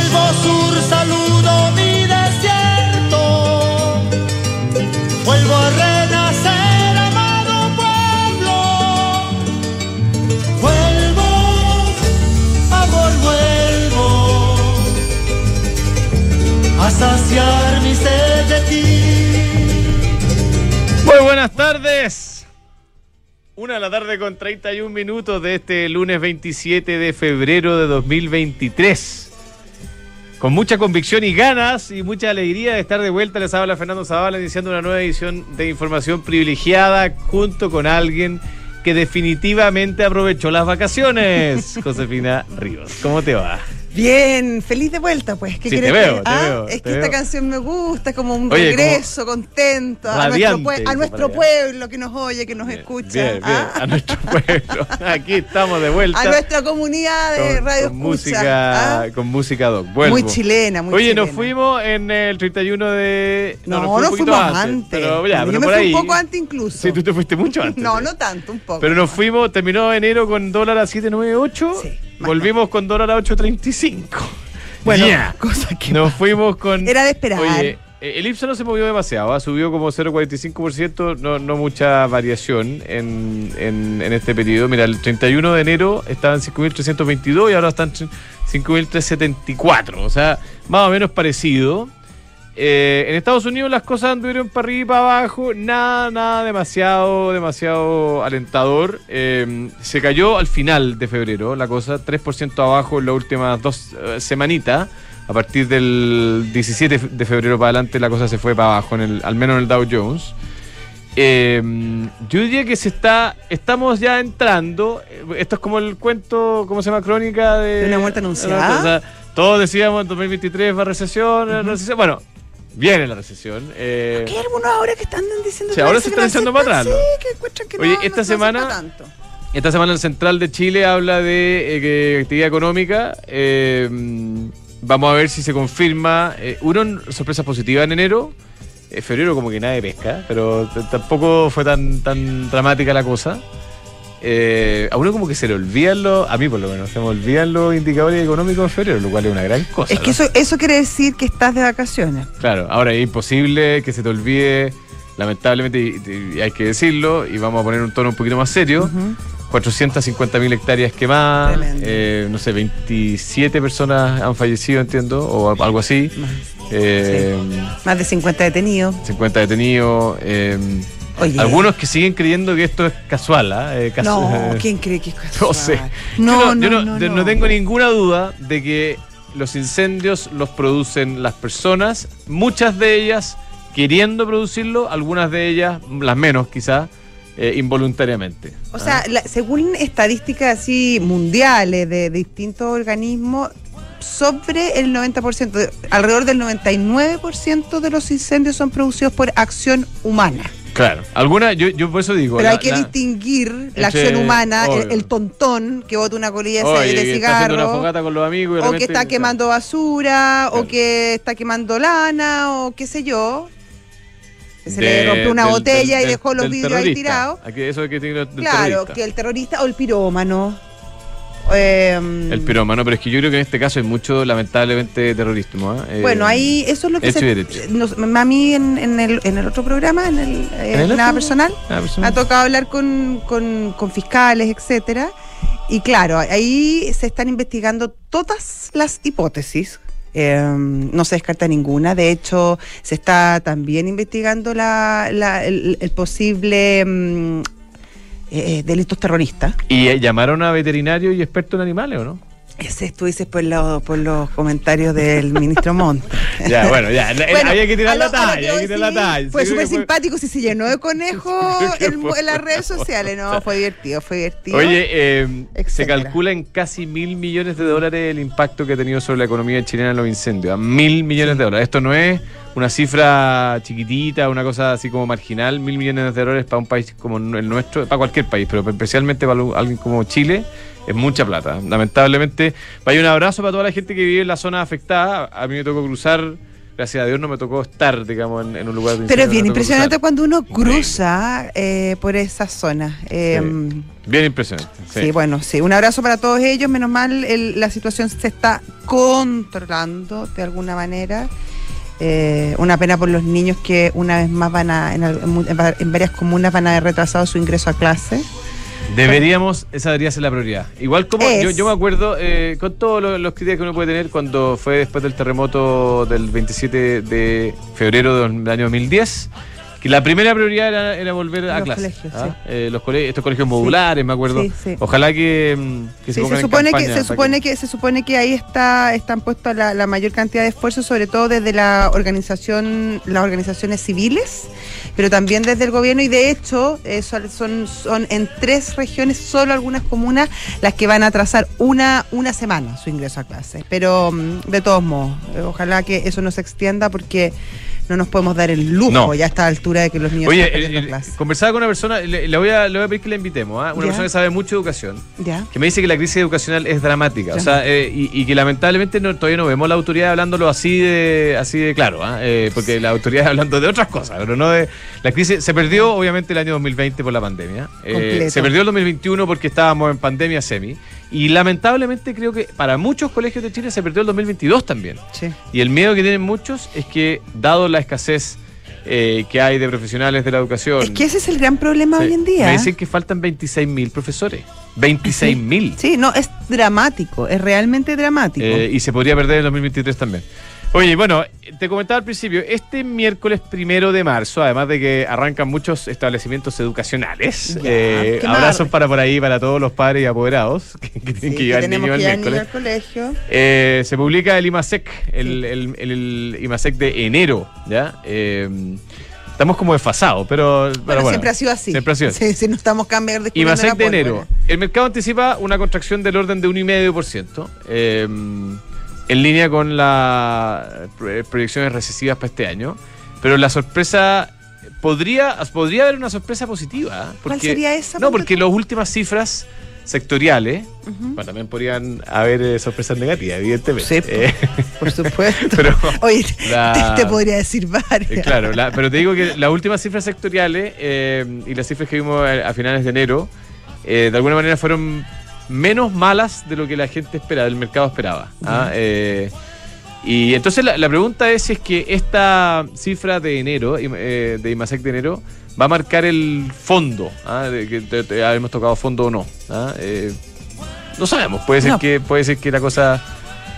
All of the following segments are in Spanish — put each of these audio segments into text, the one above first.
Vuelvo sur, saludo mi desierto. Vuelvo a renacer, amado pueblo. Vuelvo, amor, vuelvo a saciar mi sed de ti. Muy buenas tardes. Una de la tarde con 31 minutos de este lunes 27 de febrero de 2023. Con mucha convicción y ganas y mucha alegría de estar de vuelta, les habla Fernando Zavala iniciando una nueva edición de Información Privilegiada junto con alguien que definitivamente aprovechó las vacaciones. Josefina Ríos, ¿cómo te va? Bien, feliz de vuelta, pues. ¿Qué Sí, te veo, que- te ah, veo, Es te que esta canción me gusta, como un Oye, regreso, contento. A nuestro, a nuestro pueblo que nos oye, que nos Bien, escucha. Bien, bien. ah, A nuestro pueblo. Aquí estamos de vuelta. a nuestra comunidad de con, radio con escucha. música, ah. con música doc. Vuelvo. Muy chilena, muy Oye, chilena. nos fuimos en el 31 de. No, nos no, fuimos un poquito fuimos antes. Pero, ya, Yo pero me por fui ahí. un poco antes incluso. Sí, tú te fuiste mucho antes. No, no tanto, un poco. Pero nos fuimos, terminó enero con dólar a 798. Sí, volvimos con dólar a 835. Bueno, cosa que Nos fuimos con. Era de esperar. Oye, eh, el IPSA no se movió demasiado, ¿ah? subió como 0,45%, no, no mucha variación en, en, en este periodo. Mira, el 31 de enero estaba en 5.322 y ahora están en 5.374, o sea, más o menos parecido. Eh, en Estados Unidos las cosas anduvieron para arriba y para abajo, nada, nada demasiado, demasiado alentador. Eh, se cayó al final de febrero la cosa, 3% abajo en las últimas dos eh, semanitas. A partir del 17 de febrero para adelante la cosa se fue para abajo, en el, al menos en el Dow Jones. Yo diría que se está, estamos ya entrando. Esto es como el cuento, ¿cómo se llama? Crónica de, De una muerte anunciada. O sea, todos decíamos en 2023 va recesión, eh, recesión. Bueno, viene la recesión. eh, Que hay algunos ahora que están diciendo Sí, que ahora se están echando para atrás, Sí, que encuentran que Oye, no, esta no- semana- tanto. Esta semana el Central de Chile habla de eh, que actividad económica. eh, vamos a ver si se confirma. Eh, uno, sorpresa positiva en enero. Eh, febrero como que nadie pesca, pero tampoco fue tan, tan dramática la cosa. Eh, a uno como que se le olvidan los, a mí por lo menos, se me olvidan los indicadores económicos en febrero, lo cual es una gran cosa. Es que ¿no? eso, eso quiere decir que estás de vacaciones. Claro, ahora es imposible que se te olvide, lamentablemente, y, y hay que decirlo, y vamos a poner un tono un poquito más serio. Ujú. 450.000 hectáreas quemadas, eh, no sé, 27 personas han fallecido, entiendo, o algo así. Eh, Más de 50 detenidos. 50 detenidos. eh, Oye. algunos que siguen creyendo que esto es casual. ¿ah? Eh, casu- No, eh, ¿quién cree que es No casual? sé. No, yo no, no, no, de- no. no tengo ninguna duda de que los incendios los producen las personas, muchas de ellas queriendo producirlo, algunas de ellas, las menos quizás, eh, involuntariamente. O sea, la- según estadísticas así mundiales de distintos organismos, sobre el 90%, de- alrededor del 99% de los incendios son producidos por acción humana. Claro, algunas, yo, yo por eso digo. Pero la- hay que la- distinguir la acción humana, el, tontón que bota una colilla de, Oye, de está una cigarro, fogata con los amigos y de o que está quemando basura, Claro. o que está quemando lana, o qué sé yo. Que se de- le rompió una del- botella del- y dejó los vidrios ahí tirados. Eso que Claro, terrorista. que el terrorista o el pirómano. Em, El pirómano, pero es que yo creo que en este caso hay mucho, lamentablemente, terrorismo. ¿ah? Eh, Bueno, ahí eso es lo que se, nos- a mí en, en el, en el otro programa, en el, eh, ¿En el nada otro? personal, ha tocado hablar con, con, con fiscales, etcétera. Y claro, ahí se están investigando todas las hipótesis. eh, no se descarta ninguna. De hecho, se está también investigando la, la- el, el posible mm, eh, delitos terroristas. ¿Y eh, llamaron a veterinarios y expertos en animales o no? Ese tú dices por, lo- por los comentarios del ministro Montt. Ya, bueno, ya. Bueno, había que tirar la talla, hay que tirar la talla. Fue súper simpático si se llenó de conejos en, en las redes sociales. No, fue divertido, fue divertido. Oye, eh, se calcula en casi mil millones de dólares el impacto que ha tenido sobre la economía chilena los incendios. A mil millones de dólares. Esto no es una cifra chiquitita, una cosa así como marginal. Mil millones de dólares para un país como el nuestro, para cualquier país, pero especialmente para alguien como Chile. Es mucha plata. Lamentablemente, vaya un abrazo para toda la gente que vive en la zona afectada. A mí me tocó cruzar gracias a Dios no me tocó estar, digamos, en, en un lugar Pero es bien impresionante cruzar. cuando uno cruza eh, por esa zona. Eh, Bien impresionante. sí. Sí. bueno, sí. Un abrazo para todos ellos. Menos mal el- la situación se está controlando de alguna manera. Eh, una pena por los niños que una vez más van a, en, varias comunas van a haber retrasado su ingreso a clase. Deberíamos, esa debería ser la prioridad. Igual como yo, yo me acuerdo eh, con todos los, los críticas que uno puede tener cuando fue después del terremoto del 27 de febrero del año 2010, que la primera prioridad era, era volver a Los colegios, ¿ah? sí. Eh, los colegios, estos colegios modulares, me acuerdo. Sí, sí. Ojalá que, mm, que se se supone que se supone que se supone que ahí está están puestos la, la mayor cantidad de esfuerzos sobre todo desde la organización las organizaciones civiles pero también desde el gobierno y de hecho eh, son, son en tres regiones solo algunas comunas las que van a atrasar una una semana su ingreso a clase pero mm, de todos modos eh, ojalá que eso no se extienda porque no nos podemos dar el lujo No. ya a esta altura de que los niños Oye, están eh, eh, clase. conversaba con una persona, le, le voy a, le voy a pedir que la invitemos, ¿ah? una Ya. persona que sabe mucho de educación. ya que me dice que la crisis educacional es dramática, o sea, eh, y, y que lamentablemente no- todavía no vemos la autoridad hablándolo así de así de claro, ¿ah? Eh, porque la autoridad hablando de otras cosas, pero no de la crisis se perdió obviamente el año 2020 por la pandemia, Eh, se perdió el 2021 porque estábamos en pandemia semi y lamentablemente creo que para muchos colegios de Chile se perdió el 2022 también. sí. Y el miedo que tienen muchos es que dado la escasez eh, que hay de profesionales de la educación, es que ese es el gran problema Sí. hoy en día Me dicen que faltan 26 mil profesores. 26 mil. Sí, no, es dramático, es realmente dramático. Eh, y se podría perder en 2023 también. Oye, bueno, te comentaba al principio, este miércoles primero de marzo, además de que arrancan muchos establecimientos educacionales, Ya, eh, ¿qué abrazos para por ahí para todos los padres y apoderados que, que tienen Sí, que llevar el llevar niños miércoles. al colegio. Eh, se publica el IMASEC, el, el- el- el IMASEC de enero, ¿ya? Eh, estamos como desfasados, pero, pero Bueno, bueno, siempre ha sido así. Siempre ha sido así. Sí, sí, no estamos cambiando Y Masec de enero. El mercado anticipa una contracción del orden de 1,5%, eh, en línea con las proyecciones recesivas para este año. Pero la sorpresa podría, podría haber una sorpresa positiva. ¿eh? ¿Cuál sería esa, No, porque las últimas cifras sectoriales, bueno, también podrían haber eh, sorpresas negativas, evidentemente. Sí, Eh, Por supuesto. pero Oye, la- te, te podría decir varias. eh, claro, la- pero te digo que las últimas cifras sectoriales eh, y las cifras que vimos a, a finales de enero, eh, de alguna manera fueron menos malas de lo que la gente esperaba, el mercado esperaba. ¿ah? Eh, y entonces la, la pregunta es si es que esta cifra de enero, eh, de IMASEC de enero, va a marcar el fondo, ¿ah? de que te- te- hemos tocado fondo o no. ¿ah? Eh, no sabemos, puede ser, No. que, puede ser que la cosa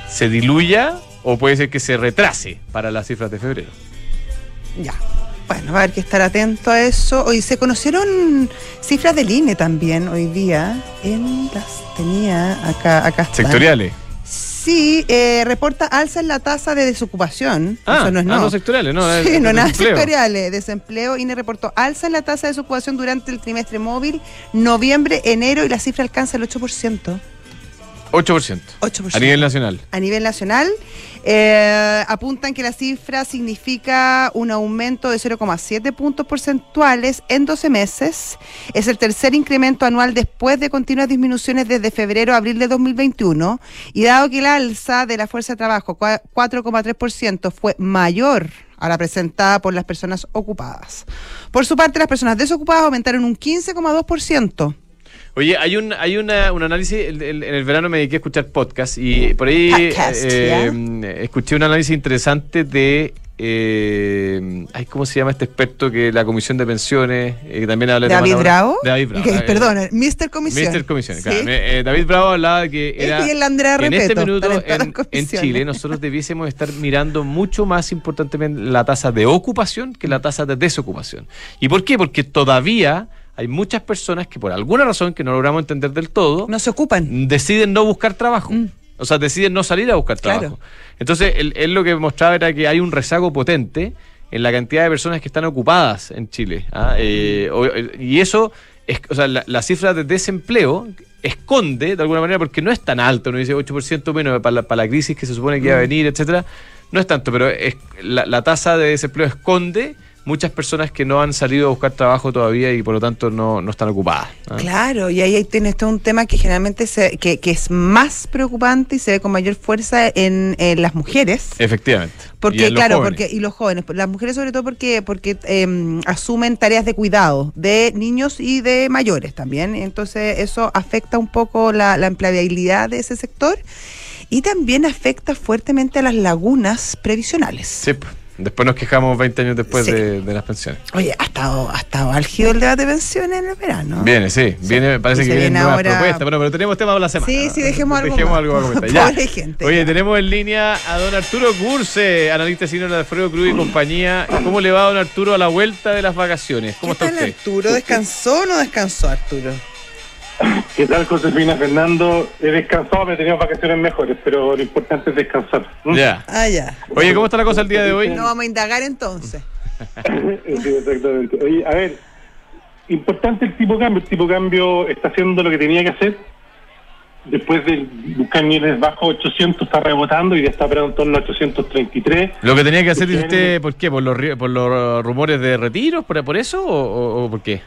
se diluya o puede ser que se retrase para las cifras de febrero. Ya. Bueno, va a haber que estar atento a eso. Hoy se conocieron cifras del INE también hoy día. En las tenía acá, acá están. Sectoriales. Sí, eh, reporta alza en la tasa de desocupación. Ah, Eso no es ah, no. no sectoriales, no, Sí, no nada sectoriales. Desempleo. INE reportó alza en la tasa de desocupación durante el trimestre móvil, noviembre, enero y la cifra alcanza el 8%. 8%. 8%. A nivel nacional. a nivel nacional. Eh, apuntan que la cifra significa un aumento de 0,7 puntos porcentuales en 12 meses. Es el tercer incremento anual después de continuas disminuciones desde febrero a abril de 2021. Y dado que el alza de la fuerza de trabajo, cua- 4,3%, fue mayor a la presentada por las personas ocupadas. Por su parte, las personas desocupadas aumentaron un 15,2%. Oye, hay un hay una, un análisis, el- el- en el verano me dediqué a escuchar podcast y por ahí Podcast, eh, escuché un análisis interesante de, eh, ay, ¿cómo se llama este experto que la Comisión de Pensiones, eh, que también habla de David? Bravo. David Bravo. Ok, eh, perdón, Mr. Comisión. Mr. Comisión, Sí. claro. David Bravo hablaba que era y el Andrea en este Repeto, minuto en en. Chile nosotros debiésemos estar mirando mucho más importantemente la tasa de ocupación que la tasa de desocupación. ¿Y por qué? Porque todavía hay muchas personas que por alguna razón que no logramos entender del todo No se ocupan. deciden no buscar trabajo. Mm. O sea, deciden no salir a buscar Claro. trabajo. Entonces, él, él lo que mostraba era que hay un rezago potente en la cantidad de personas que están ocupadas en Chile. ¿ah? Eh, y eso, es, o sea, la, la cifra de desempleo esconde de alguna manera, porque no es tan alto, uno dice 8% menos para la, para la crisis que se supone que iba a venir, etcétera. No es tanto, pero es, la, la tasa de desempleo esconde muchas personas que no han salido a buscar trabajo todavía y por lo tanto no, no están ocupadas. ¿ah? Claro, y ahí tienes todo un tema que generalmente se, que, que es más preocupante y se ve con mayor fuerza en, en las mujeres. Efectivamente. Y Porque, los claro, porque, y los jóvenes, las mujeres sobre todo porque, porque em, asumen tareas de cuidado de niños y de mayores también. Entonces, eso afecta un poco la, la empleabilidad de ese sector y también afecta fuertemente a las lagunas previsionales. Sí, pues. Después nos quejamos 20 años después Sí. de, de las pensiones. Oye, ha estado, ha estado álgido el debate de pensiones en el verano. Viene, sí, viene, parece Y que se vienen viene nuevas ahora- propuestas. Bueno, pero tenemos tema para la semana. Sí, sí, dejemos algo Dejemos algo para comentar. Ya. Pobre gente, Oye, ya. tenemos en línea a don Arturo Curse, analista senior de Alfredo Cruz y compañía. ¿Cómo le va don Arturo a la vuelta de las vacaciones? ¿Cómo ¿Qué está usted? Arturo? ¿Descansó o no descansó Arturo? ¿Qué tal, Josefina Fernando? He descansado, me he tenido vacaciones mejores, pero lo importante es descansar. Ya. Ah, ya. Oye, ¿cómo está la cosa el día de hoy? No vamos a indagar entonces. Sí, exactamente. Oye, a ver, importante el tipo de cambio. El tipo de cambio está haciendo lo que tenía que hacer. Después de buscar niveles bajos, 800 está rebotando y ya está operando en torno a 833. Lo que tenía que hacer, dice usted, ¿por qué? ¿Por los, por los rumores de retiros? ¿Por, por eso o por qué?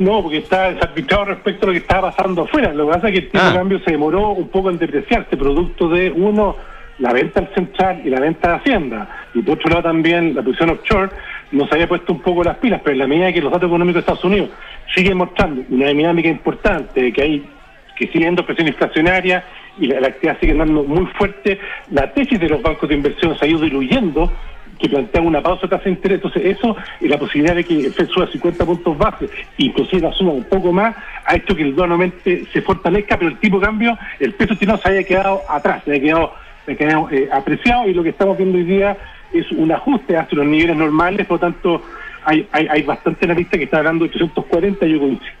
No, porque está desarbitrado respecto a lo que estaba pasando afuera. Lo que pasa es que el tipo Ah. de cambio se demoró un poco en depreciarse, producto de, uno, la venta al central y la venta de Hacienda. Y por otro lado también la posición offshore nos había puesto un poco las pilas, pero en la medida que los datos económicos de Estados Unidos siguen mostrando una dinámica importante, de que hay que sigue habiendo presión inflacionaria y la, la actividad sigue andando muy fuerte, la tesis de los bancos de inversión se ha ido diluyendo que plantea una pausa de tasa de interés. Entonces, eso y la posibilidad de que el FED suba 50 puntos base, inclusive la suba un poco más, ha hecho que el dólar se fortalezca, pero el tipo de cambio, el peso chileno se haya quedado atrás, se haya quedado, se haya quedado eh, apreciado y lo que estamos viendo hoy día es un ajuste hacia los niveles normales, por lo tanto, hay, hay, bastante analista que está hablando de 840, yo coincido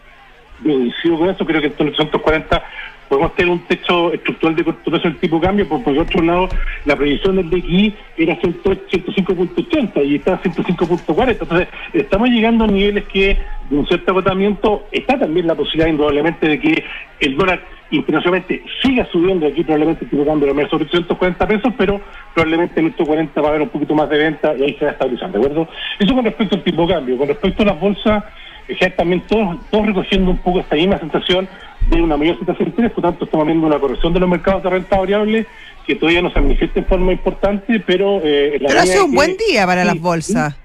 yo coincido con eso, creo que en torno a 840 podemos tener un techo estructural de corto del tipo cambio, por, por otro lado, la previsión del DXI era 100 105.80 y está a 105.40. Entonces, estamos llegando a niveles que, de un cierto agotamiento, está también la posibilidad, indudablemente, de que el dólar internacionalmente siga subiendo. Aquí probablemente el tipo de cambio a medir sobre 840 pesos, pero probablemente en estos 40 va a haber un poquito más de venta y ahí se va a estabilizar, ¿de acuerdo? Eso con respecto al tipo cambio. Con respecto a las bolsas, ya también todos, todos recogiendo un poco esta misma sensación de una mayor situación de interés, por tanto estamos viendo una corrección de los mercados de renta variable que todavía no se manifiesta en forma importante, pero... Eh, la Pero ha medida sido un que- buen día para Sí, las bolsas.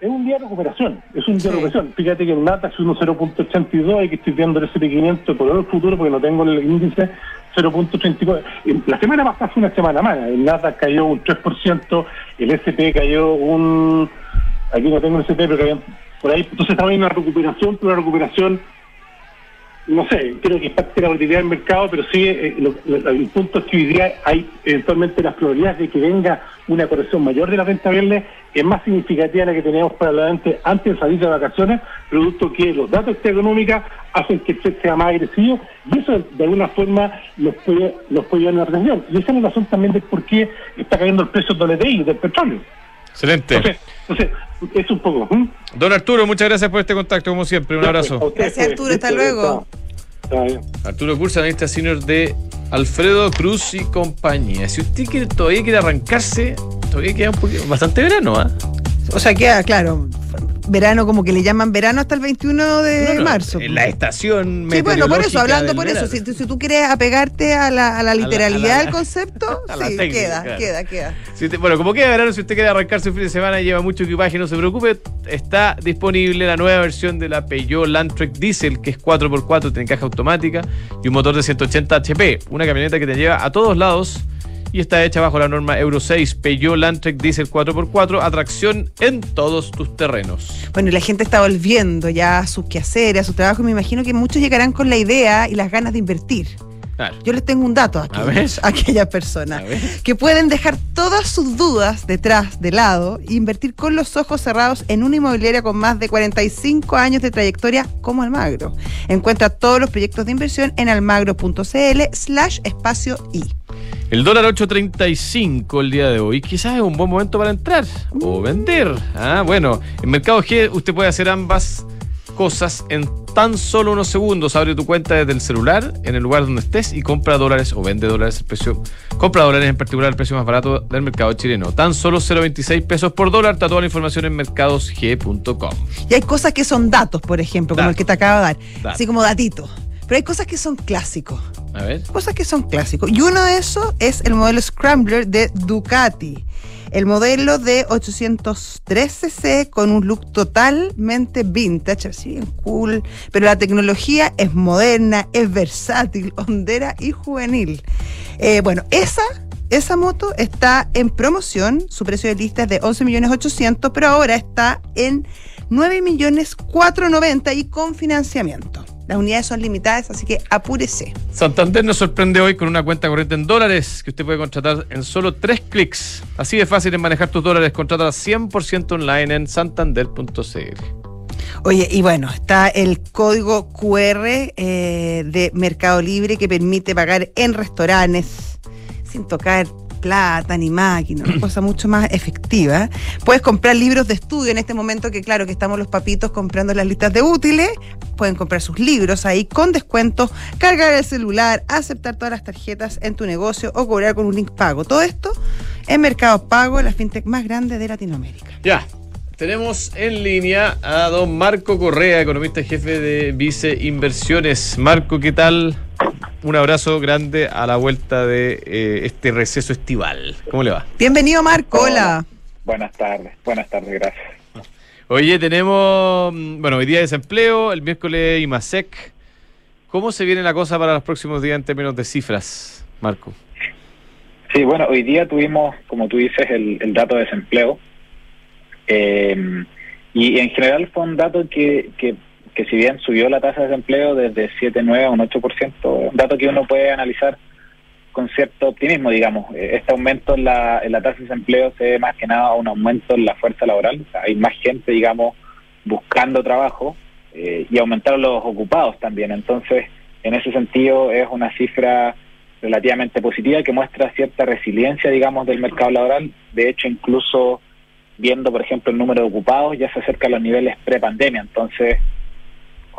Es un día de recuperación, es un día Sí. de recuperación. Fíjate que el es 1.0.82 y que estoy viendo el SP500 por el futuro porque no tengo el índice 0.34. Eh, La semana pasada fue una semana mala. El Nasdaq cayó un 3%, el SP cayó un... Aquí no tengo el SP, pero cayó por ahí. Entonces estaba en una recuperación, pero una recuperación no sé, creo que es parte de la volatilidad del mercado, pero sí, eh, lo- lo- el punto es que hoy día hay eventualmente las probabilidades de que venga una corrección mayor de la renta variable es más significativa de la que teníamos para adelante antes de salir de vacaciones, producto que los datos económicos hacen que el sea más agresivo y eso de alguna forma los puede, los puede llevar a una recesión. Y esa es la razón también de por qué está cayendo el precio del WTI, del petróleo. Excelente. Entonces, entonces es un poco... ¿hmm? Don Arturo, muchas gracias por este contacto, como siempre. Un abrazo. Gracias, Arturo, hasta luego. Está bien. Arturo Cursa, analista senior de Alfredo Cruz y compañía. Si usted quiere, todavía quiere arrancarse, todavía queda un poquito, bastante verano, ¿ah? O sea, queda, claro, verano como que le llaman verano hasta el 21 de No, no, marzo. En la estación Sí, bueno, por eso, hablando por eso, si, si tú quieres apegarte a la, a la literalidad a la- del concepto, sí, técnica, queda, claro. queda, queda. Si bueno, como queda verano, si usted quiere arrancarse el fin de semana y lleva mucho equipaje, no se preocupe, está disponible la nueva versión de la Peugeot Landtrek Diesel, que es 4x4, tiene caja automática y un motor de 180 HP, una camioneta que te lleva a todos lados y está hecha bajo la norma Euro 6 Peugeot Landtrek Diesel 4x4, atracción en todos tus terrenos. Bueno, y la gente está volviendo ya a sus quehaceres, a su trabajo, y me imagino que muchos llegarán con la idea y las ganas de invertir. Claro. Yo les tengo un dato a, aquellas personas A ver. que pueden dejar todas sus dudas detrás, de lado, e invertir con los ojos cerrados en una inmobiliaria con más de 45 años de trayectoria como Almagro. Encuentra todos los proyectos de inversión en almagro.cl slash espacio I. El dólar 8.35 el día de hoy, quizás es un buen momento para entrar o vender. Ah, bueno, en Mercado G usted puede hacer ambas cosas en tan solo unos segundos. Abre tu cuenta desde el celular, en el lugar donde estés, y compra dólares o vende dólares el precio. Compra dólares en particular el precio más barato del mercado chileno. Tan solo 0.26 pesos por dólar. Está toda la información en mercadosg.com. Y hay cosas que son datos, por ejemplo, como el que te acabo de dar. Así como datitos. Pero hay cosas que son clásicos. A ver. Cosas que son clásicos. Y uno de esos es el modelo Scrambler de Ducati. El modelo de 803cc con un look totalmente vintage, así bien cool. Pero la tecnología es moderna, es versátil, hondera y juvenil. Eh, bueno, esa, esa moto está en promoción. Su precio de lista es de 11.800.000, pero ahora está en 9.490.000 y con financiamiento. Las unidades son limitadas, así que apúrese. Santander nos sorprende hoy con una cuenta corriente en dólares que usted puede contratar en solo tres clics. Así de fácil en manejar tus dólares. Contrata 100% online en santander.cl. Oye, y bueno, está el código QR eh, de Mercado Libre que permite pagar en restaurantes sin tocar plata ni máquina, una cosa mucho más efectiva. Puedes comprar libros de estudio en este momento que claro que estamos los papitos comprando las listas de útiles, pueden comprar sus libros ahí con descuentos, cargar el celular, aceptar todas las tarjetas en tu negocio o cobrar con un link pago. Todo esto en Mercado Pago, la fintech más grande de Latinoamérica. Ya. Tenemos en línea a don Marco Correa, economista jefe de Vice Inversiones. Marco, ¿qué tal? Un abrazo grande a la vuelta de eh, este receso estival. ¿Cómo le va? Bienvenido Marco, hola. Buenas tardes, buenas tardes, gracias. Oye, tenemos, mm, bueno, hoy día desempleo, el miércoles IMASEC. ¿Cómo se viene la cosa para los próximos días en términos de cifras, Marco? Sí, bueno, hoy día tuvimos, como tú dices, el, el dato de desempleo. Eh, y en general fue un dato que, que, que si bien subió la tasa de desempleo desde 7,9 a un 8%, un dato que uno puede analizar con cierto optimismo, digamos. Eh, Este aumento en la, en la tasa de desempleo se debe más que nada a un aumento en la fuerza laboral. Hay más gente, digamos, buscando trabajo eh, y aumentaron los ocupados también. Entonces, en ese sentido, es una cifra relativamente positiva que muestra cierta resiliencia, digamos, del mercado laboral. De hecho, incluso viendo, por ejemplo, el número de ocupados, ya se acerca a los niveles pre-pandemia. Entonces,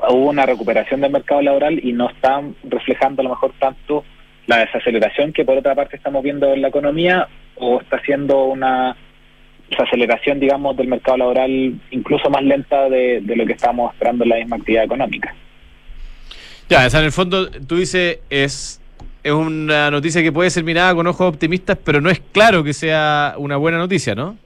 hubo una recuperación del mercado laboral y no están reflejando a lo mejor tanto la desaceleración que por otra parte estamos viendo en la economía o está haciendo una desaceleración, digamos, del mercado laboral incluso más lenta de, lo que estábamos esperando en la misma actividad económica. Ya, o en el fondo tú dices es, es una noticia que puede ser mirada con ojos optimistas, pero no es claro que sea una buena noticia, ¿no?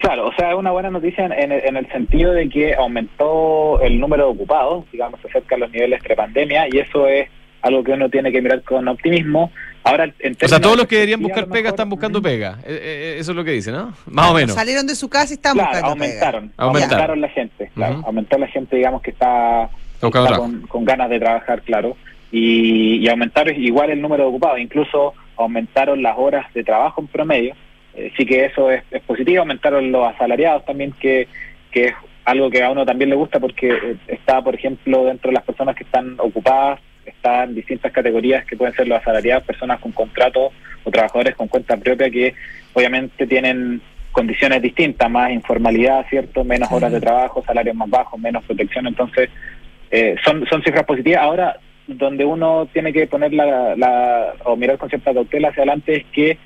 Claro, o sea, es una buena noticia en, en el, en el sentido de que aumentó el número de ocupados, digamos, se acerca a los niveles pre-pandemia, y eso es algo que uno tiene que mirar con optimismo. Ahora, en O sea, todos los que deberían buscar pega están buscando pega. Eh, eh, eso es lo que dice, ¿no? Más o menos. Salieron de su casa y están Claro, buscando aumentaron, pega. Aumentaron. aumentaron la gente, claro, aumentó la gente, digamos, que está, con, con ganas de trabajar, claro, y, y aumentaron igual el número de ocupados, incluso aumentaron las horas de trabajo en promedio, eh, sí que eso es, es positivo, aumentaron los asalariados también, que, que es algo que a uno también le gusta porque eh, está, por ejemplo, dentro de las personas que están ocupadas, están distintas categorías que pueden ser los asalariados, personas con contrato o trabajadores con cuenta propia que obviamente tienen condiciones distintas, más informalidad, ¿cierto? Menos Sí. horas de trabajo, salarios más bajos, menos protección. Entonces, eh, son, son cifras positivas. Ahora, donde uno tiene que poner la, la o mirar con cierta cautela hacia adelante es que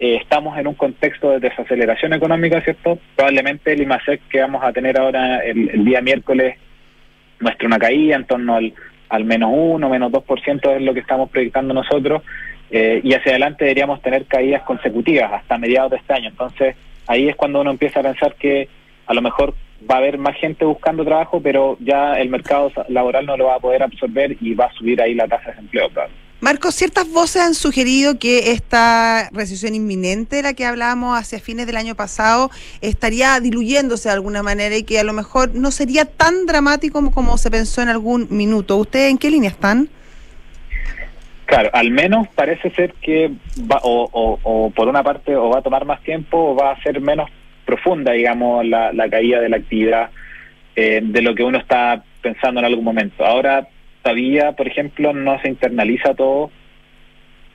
eh, estamos en un contexto de desaceleración económica, ¿cierto? Probablemente el IMASEC que vamos a tener ahora el, día miércoles muestre una caída en torno al, al menos 1, menos 2% es lo que estamos proyectando nosotros, eh, y hacia adelante deberíamos tener caídas consecutivas hasta mediados de este año. Entonces, ahí es cuando uno empieza a pensar que a lo mejor va a haber más gente buscando trabajo, pero ya el mercado laboral no lo va a poder absorber y va a subir ahí la tasa de desempleo. probablemente. Marcos, ciertas voces han sugerido que esta recesión inminente de la que hablábamos hacia fines del año pasado estaría diluyéndose de alguna manera y que a lo mejor no sería tan dramático como, se pensó en algún minuto. ¿Ustedes en qué línea están? Claro, al menos parece ser que va, o, o- o por una parte o va a tomar más tiempo o va a ser menos profunda, digamos, la, la caída de la actividad eh, de lo que uno está pensando en algún momento. Ahora todavía, por ejemplo, no se internaliza todo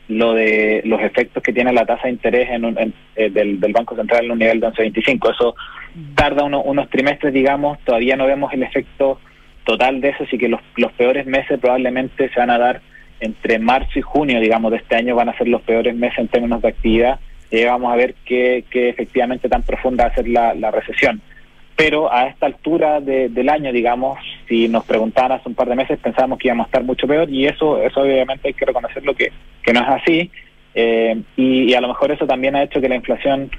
lo de los efectos que tiene la tasa de interés en un- en- eh, del, del Banco Central en un nivel de 11.25. Eso tarda uno- unos trimestres, digamos, todavía no vemos el efecto total de eso, así que los, los peores meses probablemente se van a dar entre marzo y junio, digamos, de este año van a ser los peores meses en términos de actividad. Y ahí vamos a ver qué, qué efectivamente tan profunda va a ser la recesión. Pero a esta altura de- del año, digamos, si nos preguntaban hace un par de meses, pensábamos que íbamos a estar mucho peor y eso, eso obviamente hay que reconocerlo que, que no es así. Eh, y, y a lo mejor eso también ha hecho que la inflación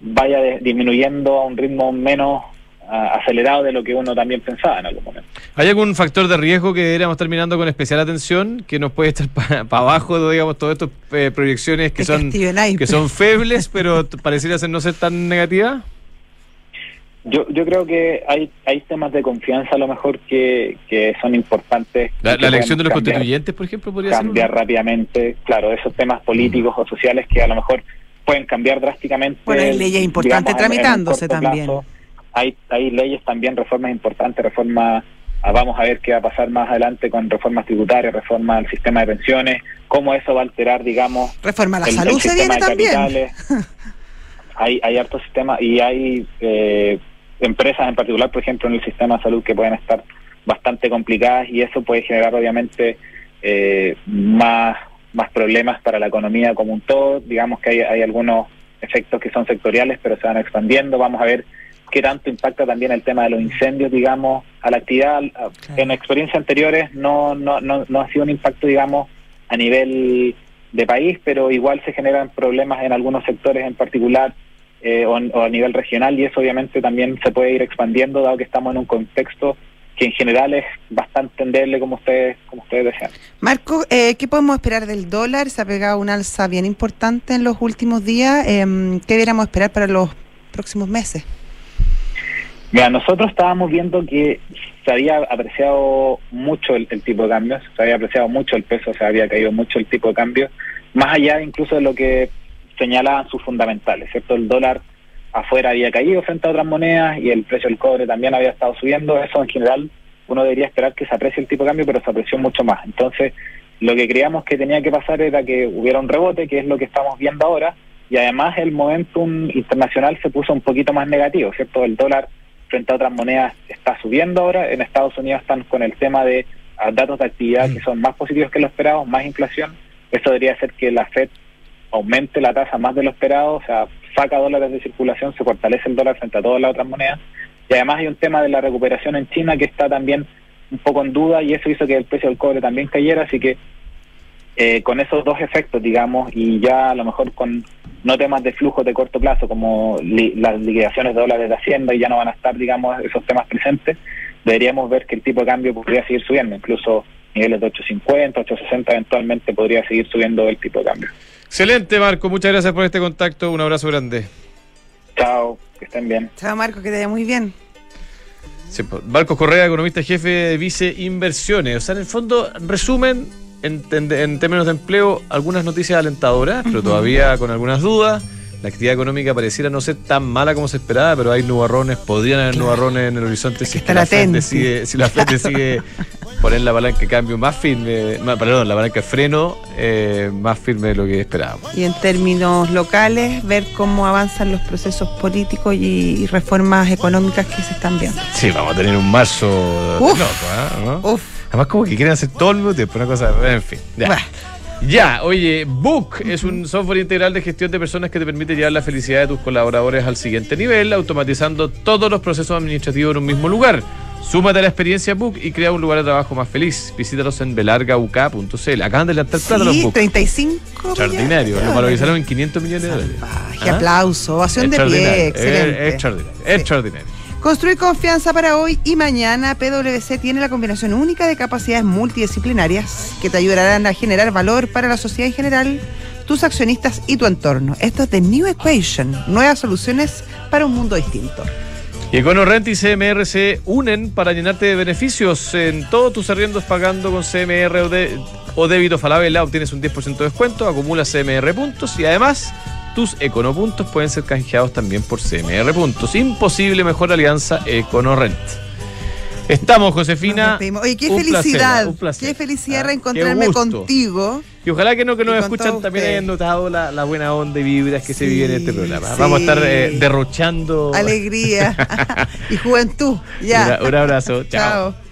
vaya de- disminuyendo a un ritmo menos acelerado de lo que uno también pensaba en algún momento. ¿Hay algún factor de riesgo que deberíamos estar mirando con especial atención que nos puede estar para abajo, digamos, todas estas eh, proyecciones que El son, que son febles, pero pareciera ser no ser tan negativas? Yo, yo creo que hay, hay temas de confianza a lo mejor que, que son importantes. La, que la elección de los cambiar- constituyentes, por ejemplo, podría ser. cambiar uno? rápidamente, claro, esos temas políticos o sociales que a lo mejor pueden cambiar drásticamente. Bueno, hay leyes importantes digamos, en- en tramitándose corto también. plazo. Hay, hay leyes también, reformas importantes, reformas, ah, vamos a ver qué va a pasar más adelante con reformas tributarias, reforma al sistema de pensiones, cómo eso va a alterar, digamos, Reforma a la el- salud el se viene también. hay, hay hartos sistemas y hay eh, empresas en particular, por ejemplo, en el sistema de salud que pueden estar bastante complicadas y eso puede generar obviamente eh, más, más problemas para la economía como un todo. Digamos que hay, hay algunos efectos que son sectoriales, pero se van expandiendo. Vamos a ver qué tanto impacta también el tema de los incendios, digamos, a la actividad. En experiencias anteriores no, no, no, no ha sido un impacto, digamos, a nivel de país, pero igual se generan problemas en algunos sectores en particular eh, o, o a nivel regional y eso obviamente también se puede ir expandiendo dado que estamos en un contexto que en general es bastante endeble como ustedes como ustedes decían. Marco, eh, ¿qué podemos esperar del dólar? Se ha pegado un alza bien importante en los últimos días. Em, ¿Qué deberíamos esperar para los próximos meses? Mira, nosotros estábamos viendo que se había apreciado mucho el, el tipo de cambio, se había apreciado mucho el peso, se había caído mucho el tipo de cambio, más allá incluso de lo que señalaban sus fundamentales, ¿cierto? El dólar afuera había caído frente a otras monedas y el precio del cobre también había estado subiendo, eso en general uno debería esperar que se aprecie el tipo de cambio, pero se apreció mucho más. Entonces, lo que creíamos que tenía que pasar era que hubiera un rebote, que es lo que estamos viendo ahora, y además el momentum internacional se puso un poquito más negativo, ¿cierto? El dólar frente a otras monedas está subiendo ahora, en Estados Unidos están con el tema de ah, datos de actividad que son más positivos que lo esperado, más inflación, eso debería hacer que la Fed aumente la tasa más de lo esperado, o sea, saca dólares de circulación, se fortalece el dólar frente a todas las otras monedas, y además hay un tema de la recuperación en China que está también un poco en duda y eso hizo que el precio del cobre también cayera, así que eh, con esos dos efectos, digamos, y ya a lo mejor con no temas de flujos de corto plazo como li- las liquidaciones de dólares de Hacienda y ya no van a estar, digamos, esos temas presentes, deberíamos ver que el tipo de cambio podría seguir subiendo, incluso niveles de 850, 860 eventualmente podría seguir subiendo el tipo de cambio. Excelente, Marco. Muchas gracias por este contacto. Un abrazo grande. Chao, que estén bien. Chao, Marco, que te vaya muy bien. Sí, pues, Marcos Correa, economista jefe de Vice Inversiones. O sea, en el fondo, resumen, en, en- en términos de empleo, algunas noticias alentadoras, pero todavía con algunas dudas. La actividad económica pareciera no ser tan mala como se esperaba, pero hay nubarrones, podrían haber nubarrones en el horizonte si, es que estar la Fed decide, si la Fed decide poner la palanca de cambio más firme, más- perdón, la palanca de freno eh, más firme de lo que esperábamos. Y en términos locales, ver cómo avanzan los procesos políticos y, y reformas económicas que se están viendo. Sí, vamos a tener un marzo Uf. loco, ¿ah? ¿no? Uf, Además, como que quieren hacer todo el mismo tiempo, una cosa, en fin. Ya. Ya, oye, Book es un software integral de gestión de personas que te permite llevar la felicidad de tus colaboradores al siguiente nivel, automatizando todos los procesos administrativos en un mismo lugar. Súmate a la experiencia Book y crea un lugar de trabajo más feliz. Visítalos en belargauk.cl. Acaban de levantar plata los sí, Book. 35 Extraordinario, lo valorizaron en dólares. 500 millones de dólares. Salvaje, ¿Ah? aplauso, ovación de pie, Extraordinario, excelente. eh, extraordinario, Sí. extraordinario. Construir confianza para hoy y mañana. PwC tiene la combinación única de capacidades multidisciplinarias que te ayudarán a generar valor para la sociedad en general, tus accionistas y tu entorno. Esto es The New Equation, nuevas soluciones para un mundo distinto. Y EconoRent y CMR se unen para llenarte de beneficios en todos tus arriendos pagando con CMR o, de- o débito Falabella. Obtienes un 10% de descuento, acumulas CMR puntos y además tus Econopuntos pueden ser canjeados también por CMR puntos. Imposible mejor alianza EconoRent. Estamos, Josefina. Oye, qué Un placer, felicidad, un placer. qué felicidad Ah, reencontrarme qué contigo. Y ojalá que no que nos escuchan también hayan notado la, la buena onda y vibras que se vive en este programa. sí. Vamos a estar eh, derrochando. Alegría y juventud. Ya. Un- un abrazo. Chao. Chao.